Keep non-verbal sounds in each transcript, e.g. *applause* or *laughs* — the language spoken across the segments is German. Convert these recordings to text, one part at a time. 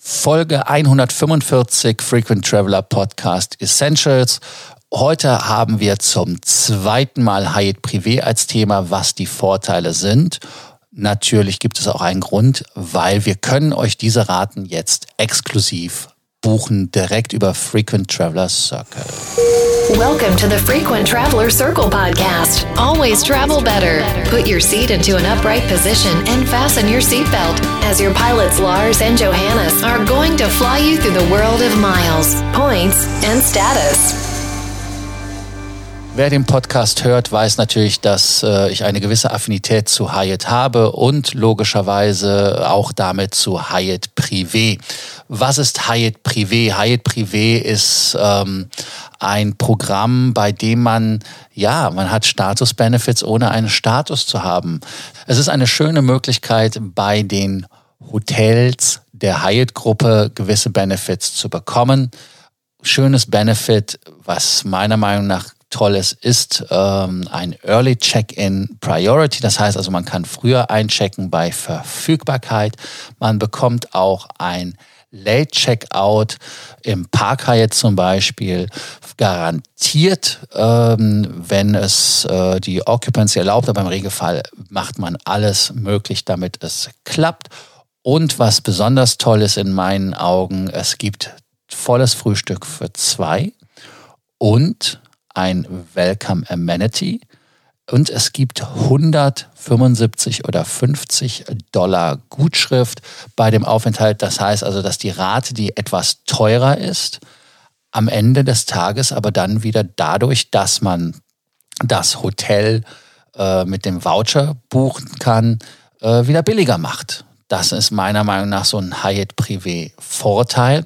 Folge 145 Frequent Traveler Podcast Essentials. Heute haben wir zum zweiten Mal Hyatt Privé als Thema, was die Vorteile sind. Natürlich gibt es auch einen Grund, weil wir können euch diese Raten jetzt exklusiv buchen direkt über Frequent Traveler Circle. Welcome to the Frequent Traveler Circle podcast. Always travel better. Put your seat into an upright position and fasten your seatbelt as your pilots Lars and Johannes are going to fly you through the world of miles, points, and status. Wer den Podcast hört, weiß natürlich, dass äh, ich eine gewisse Affinität zu Hyatt habe und logischerweise auch damit zu Hyatt Privé. Was ist Hyatt Privé? Hyatt Privé ist ähm, ein Programm, bei dem man, ja, man hat Status-Benefits, ohne einen Status zu haben. Es ist eine schöne Möglichkeit, bei den Hotels der Hyatt-Gruppe gewisse Benefits zu bekommen. Schönes Benefit, was meiner Meinung nach Tolles ist ähm, ein Early Check-in Priority. Das heißt also, man kann früher einchecken bei Verfügbarkeit. Man bekommt auch ein Late Checkout im Park Hyatt zum Beispiel garantiert, ähm, wenn es äh, die Occupancy erlaubt. Aber im Regelfall macht man alles möglich, damit es klappt. Und was besonders toll ist in meinen Augen, es gibt volles Frühstück für zwei und ein Welcome Amenity und es gibt 175 oder 50 Dollar Gutschrift bei dem Aufenthalt. Das heißt also, dass die Rate, die etwas teurer ist, am Ende des Tages aber dann wieder dadurch, dass man das Hotel äh, mit dem Voucher buchen kann, äh, wieder billiger macht. Das ist meiner Meinung nach so ein Hyatt Privé Vorteil.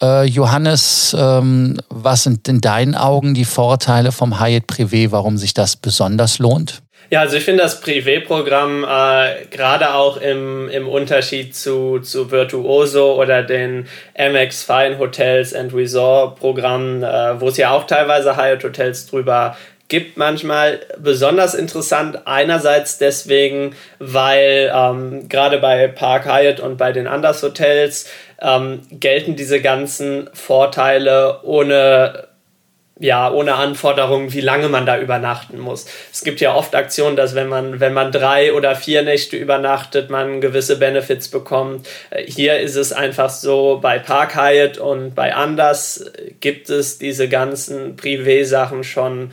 Äh, Johannes, ähm, was sind in deinen Augen die Vorteile vom Hyatt Privé, warum sich das besonders lohnt? Ja, also ich finde das Privé-Programm äh, gerade auch im, im Unterschied zu, zu Virtuoso oder den MX Fine Hotels and Resort Programmen, äh, wo es ja auch teilweise Hyatt Hotels drüber gibt manchmal besonders interessant. Einerseits deswegen, weil ähm, gerade bei Park Hyatt und bei den Anders Hotels ähm, gelten diese ganzen Vorteile ohne ja, ohne Anforderungen, wie lange man da übernachten muss. Es gibt ja oft Aktionen, dass wenn man, wenn man drei oder vier Nächte übernachtet, man gewisse Benefits bekommt. Äh, hier ist es einfach so, bei Park Hyatt und bei Anders gibt es diese ganzen Privé-Sachen schon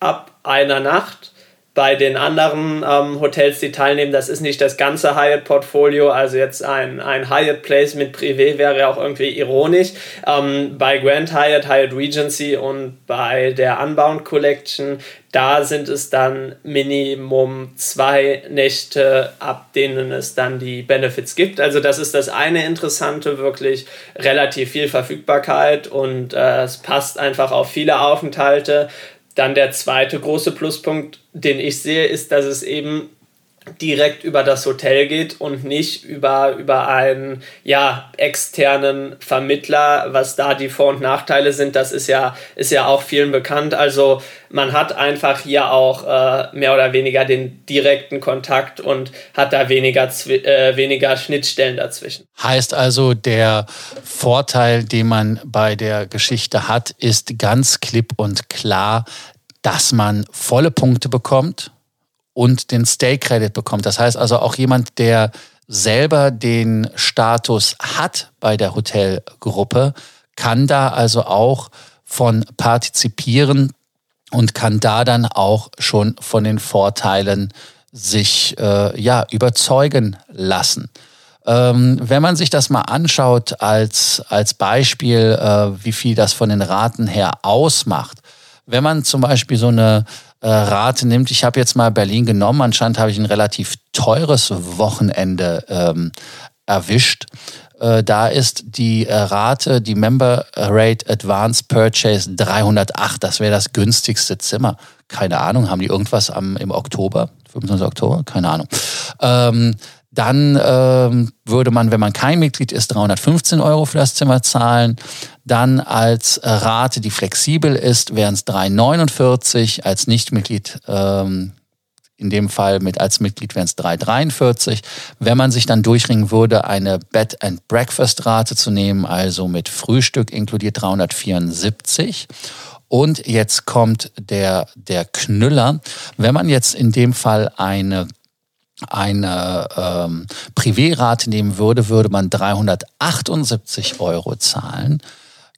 ab einer Nacht. Bei den anderen ähm, Hotels, die teilnehmen, das ist nicht das ganze Hyatt-Portfolio. Also jetzt ein, ein Hyatt Place mit Privé wäre auch irgendwie ironisch. Ähm, bei Grand Hyatt, Hyatt Regency und bei der Unbound Collection, da sind es dann Minimum zwei Nächte, ab denen es dann die Benefits gibt. Also das ist das eine Interessante, wirklich relativ viel Verfügbarkeit und äh, es passt einfach auf viele Aufenthalte. Dann der zweite große Pluspunkt, den ich sehe, ist, dass es eben direkt über das Hotel geht und nicht über, über einen ja, externen Vermittler, was da die Vor- und Nachteile sind, das ist ja, ist ja auch vielen bekannt. Also man hat einfach hier auch äh, mehr oder weniger den direkten Kontakt und hat da weniger, äh, weniger Schnittstellen dazwischen. Heißt also, der Vorteil, den man bei der Geschichte hat, ist ganz klipp und klar, dass man volle Punkte bekommt und den Stay Credit bekommt. Das heißt also auch jemand, der selber den Status hat bei der Hotelgruppe, kann da also auch von partizipieren und kann da dann auch schon von den Vorteilen sich äh, ja überzeugen lassen. Ähm, wenn man sich das mal anschaut als, als Beispiel, äh, wie viel das von den Raten her ausmacht, wenn man zum Beispiel so eine äh, Rate nimmt. Ich habe jetzt mal Berlin genommen. Anscheinend habe ich ein relativ teures Wochenende ähm, erwischt. Äh, da ist die äh, Rate, die Member Rate Advanced Purchase 308. Das wäre das günstigste Zimmer. Keine Ahnung, haben die irgendwas am, im Oktober? 25. Oktober? Keine Ahnung. Ähm, dann ähm, würde man, wenn man kein Mitglied ist, 315 Euro für das Zimmer zahlen. Dann als Rate, die flexibel ist, wären es 3,49. Als Nichtmitglied ähm, in dem Fall mit als Mitglied wären es 3,43. Wenn man sich dann durchringen würde, eine Bed and Breakfast Rate zu nehmen, also mit Frühstück inkludiert 374. Und jetzt kommt der, der Knüller. Wenn man jetzt in dem Fall eine eine ähm, Privérate nehmen würde, würde man 378 Euro zahlen.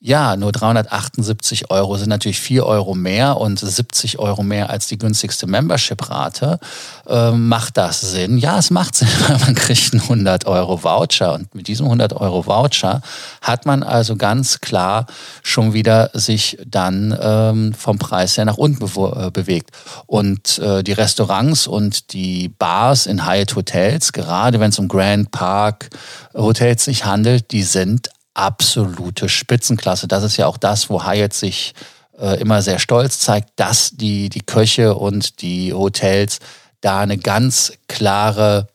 Ja, nur 378 Euro sind natürlich 4 Euro mehr und 70 Euro mehr als die günstigste Membership-Rate. Ähm, macht das Sinn? Ja, es macht Sinn, *laughs* weil man kriegt einen 100 Euro Voucher und mit diesem 100 Euro Voucher hat man also ganz klar schon wieder sich dann ähm, vom Preis her nach unten be äh, bewegt. Und äh, die Restaurants und die Bars in Hyatt Hotels, gerade wenn es um Grand Park Hotels sich handelt, die sind absolute Spitzenklasse. Das ist ja auch das, wo Hyatt sich äh, immer sehr stolz zeigt, dass die, die Köche und die Hotels da eine ganz klare,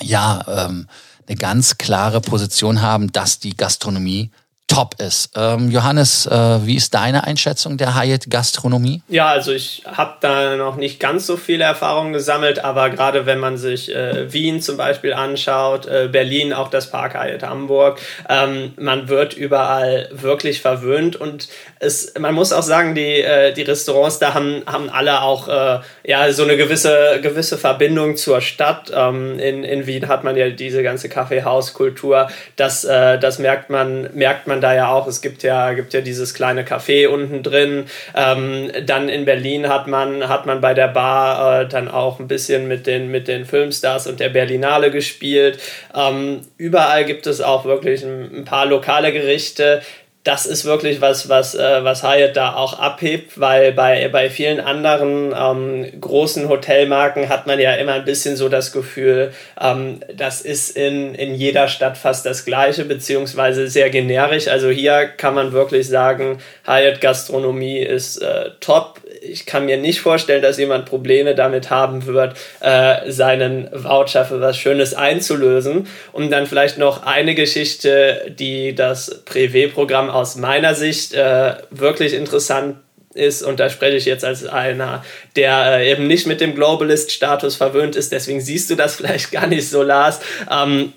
ja, ähm, eine ganz klare Position haben, dass die Gastronomie top ist. Ähm, Johannes, äh, wie ist deine Einschätzung der Hyatt-Gastronomie? Ja, also ich habe da noch nicht ganz so viele Erfahrungen gesammelt, aber gerade wenn man sich äh, Wien zum Beispiel anschaut, äh, Berlin, auch das Park Hyatt Hamburg, ähm, man wird überall wirklich verwöhnt und es, man muss auch sagen, die, äh, die Restaurants da haben, haben alle auch äh, ja, so eine gewisse, gewisse Verbindung zur Stadt. Ähm, in, in Wien hat man ja diese ganze Kaffeehauskultur, das, äh, das merkt man, merkt man da ja auch. Es gibt ja, gibt ja dieses kleine Café unten drin. Ähm, dann in Berlin hat man, hat man bei der Bar äh, dann auch ein bisschen mit den, mit den Filmstars und der Berlinale gespielt. Ähm, überall gibt es auch wirklich ein, ein paar lokale Gerichte, das ist wirklich was, was, äh, was Hyatt da auch abhebt, weil bei, bei vielen anderen ähm, großen Hotelmarken hat man ja immer ein bisschen so das Gefühl, ähm, das ist in, in jeder Stadt fast das Gleiche, beziehungsweise sehr generisch. Also hier kann man wirklich sagen, Hyatt Gastronomie ist äh, top. Ich kann mir nicht vorstellen, dass jemand Probleme damit haben wird, äh, seinen Voucher für was Schönes einzulösen. Und dann vielleicht noch eine Geschichte, die das Privé-Programm aus meiner Sicht äh, wirklich interessant ist, und da spreche ich jetzt als einer, der äh, eben nicht mit dem Globalist-Status verwöhnt ist, deswegen siehst du das *laughs* vielleicht gar nicht so, Lars. Ähm,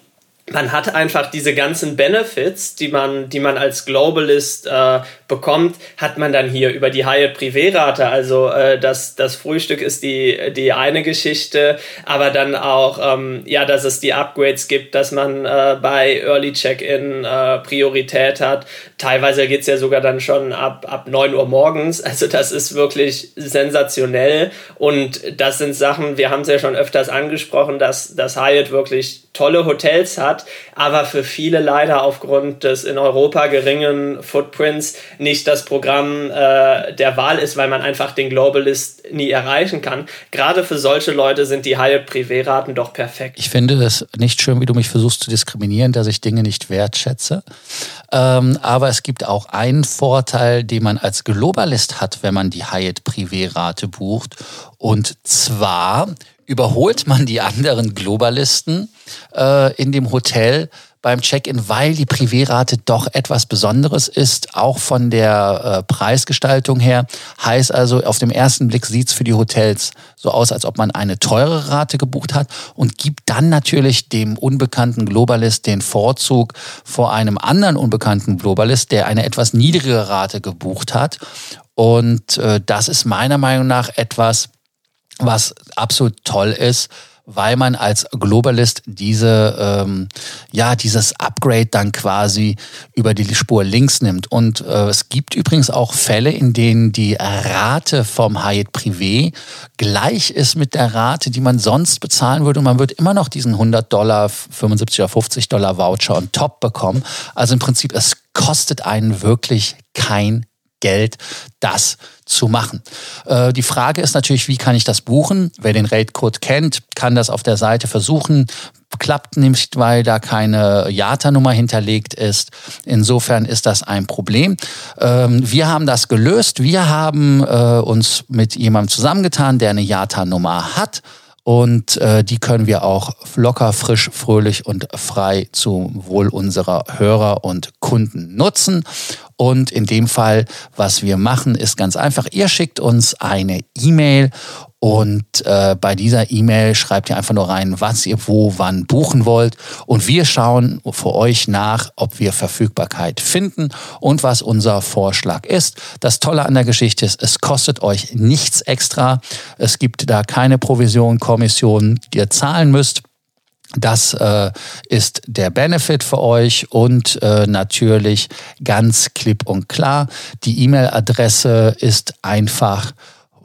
man hat einfach diese ganzen Benefits, die man, die man als Globalist äh, bekommt, hat man dann hier über die Hyatt Privé-Rate. Also äh, das, das Frühstück ist die, die eine Geschichte, aber dann auch, ähm, ja, dass es die Upgrades gibt, dass man äh, bei Early Check-In äh, Priorität hat. Teilweise geht's ja sogar dann schon ab, ab 9 Uhr morgens. Also das ist wirklich sensationell und das sind Sachen, wir haben es ja schon öfters angesprochen, dass, dass Hyatt wirklich tolle Hotels hat, aber für viele leider aufgrund des in Europa geringen Footprints nicht das Programm äh, der Wahl ist, weil man einfach den Globalist nie erreichen kann. Gerade für solche Leute sind die Hyatt Privé-Raten doch perfekt. Ich finde es nicht schön, wie du mich versuchst zu diskriminieren, dass ich Dinge nicht wertschätze. Ähm, aber es gibt auch einen Vorteil, den man als Globalist hat, wenn man die Hyatt Privé-Rate bucht. Und zwar überholt man die anderen Globalisten äh, in dem Hotel beim Check-in, weil die Privérate doch etwas Besonderes ist, auch von der äh, Preisgestaltung her. Heißt also, auf dem ersten Blick sieht's für die Hotels so aus, als ob man eine teure Rate gebucht hat und gibt dann natürlich dem unbekannten Globalist den Vorzug vor einem anderen unbekannten Globalist, der eine etwas niedrigere Rate gebucht hat. Und äh, das ist meiner Meinung nach etwas, was absolut toll ist, weil man als Globalist diese, ähm, ja, dieses Upgrade dann quasi über die Spur links nimmt. Und äh, es gibt übrigens auch Fälle, in denen die Rate vom Hyatt Privé gleich ist mit der Rate, die man sonst bezahlen würde. Und man wird immer noch diesen 100 Dollar, 75 oder 50 Dollar Voucher on top bekommen. Also im Prinzip, es kostet einen wirklich kein Geld, das zu machen. Äh, die Frage ist natürlich, wie kann ich das buchen? Wer den Rate-Code kennt, kann das auf der Seite versuchen. Klappt nicht, weil da keine JATA-Nummer hinterlegt ist. Insofern ist das ein Problem. Ähm, wir haben das gelöst. Wir haben äh, uns mit jemandem zusammengetan, der eine JATA-Nummer hat und äh, die können wir auch locker, frisch, fröhlich und frei zum Wohl unserer Hörer und Kunden nutzen. Und in dem Fall, was wir machen, ist ganz einfach. Ihr schickt uns eine E-Mail Und äh, bei dieser E-Mail schreibt ihr einfach nur rein, was ihr wo wann buchen wollt. Und wir schauen für euch nach, ob wir Verfügbarkeit finden und was unser Vorschlag ist. Das Tolle an der Geschichte ist, es kostet euch nichts extra. Es gibt da keine Provision, Kommission, die ihr zahlen müsst. Das äh, ist der Benefit für euch und äh, natürlich ganz klipp und klar. Die E-Mail-Adresse ist einfach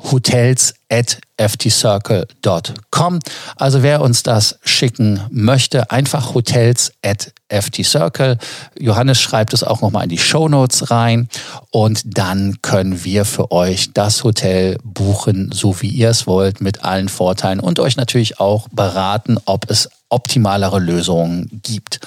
hotels at ftcircle.com. Also wer uns das schicken möchte, einfach hotels at ftcircle. Johannes schreibt es auch nochmal in die Show Notes rein und dann können wir für euch das Hotel buchen, so wie ihr es wollt, mit allen Vorteilen und euch natürlich auch beraten, ob es optimalere Lösungen gibt.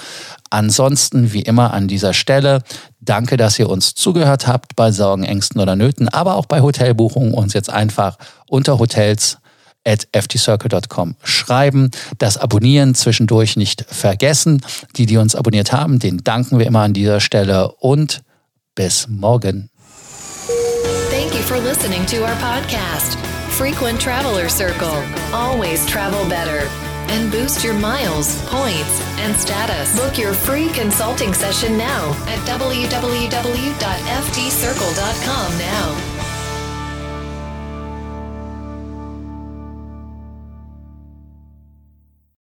Ansonsten, wie immer an dieser Stelle, danke, dass ihr uns zugehört habt bei Sorgen, Ängsten oder Nöten, aber auch bei Hotelbuchungen uns jetzt einfach unter Hotels at ftcircle.com schreiben. Das Abonnieren zwischendurch nicht vergessen. Die, die uns abonniert haben, den danken wir immer an dieser Stelle und bis morgen. Thank you for listening to our podcast, Frequent Traveler Circle. Always travel better. and boost your miles, points, and status. Book your free consulting session now at www.ftcircle.com now.